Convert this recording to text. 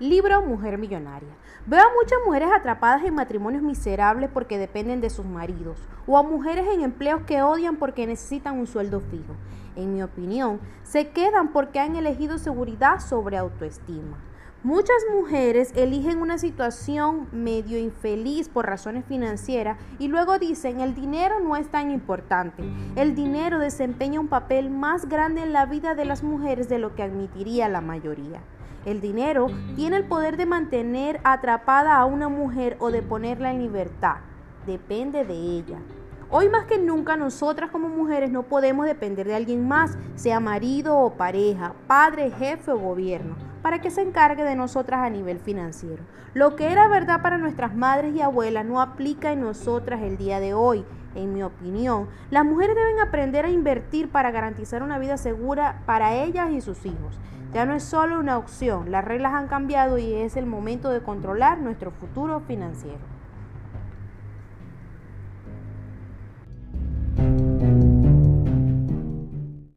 Libro Mujer Millonaria. Veo a muchas mujeres atrapadas en matrimonios miserables porque dependen de sus maridos, o a mujeres en empleos que odian porque necesitan un sueldo fijo. En mi opinión, se quedan porque han elegido seguridad sobre autoestima. Muchas mujeres eligen una situación medio infeliz por razones financieras y luego dicen el dinero no es tan importante. El dinero desempeña un papel más grande en la vida de las mujeres de lo que admitiría la mayoría. El dinero tiene el poder de mantener atrapada a una mujer o de ponerla en libertad. Depende de ella. Hoy más que nunca nosotras como mujeres no podemos depender de alguien más, sea marido o pareja, padre, jefe o gobierno, para que se encargue de nosotras a nivel financiero. Lo que era verdad para nuestras madres y abuelas no aplica en nosotras el día de hoy. En mi opinión, las mujeres deben aprender a invertir para garantizar una vida segura para ellas y sus hijos. Ya no es solo una opción, las reglas han cambiado y es el momento de controlar nuestro futuro financiero.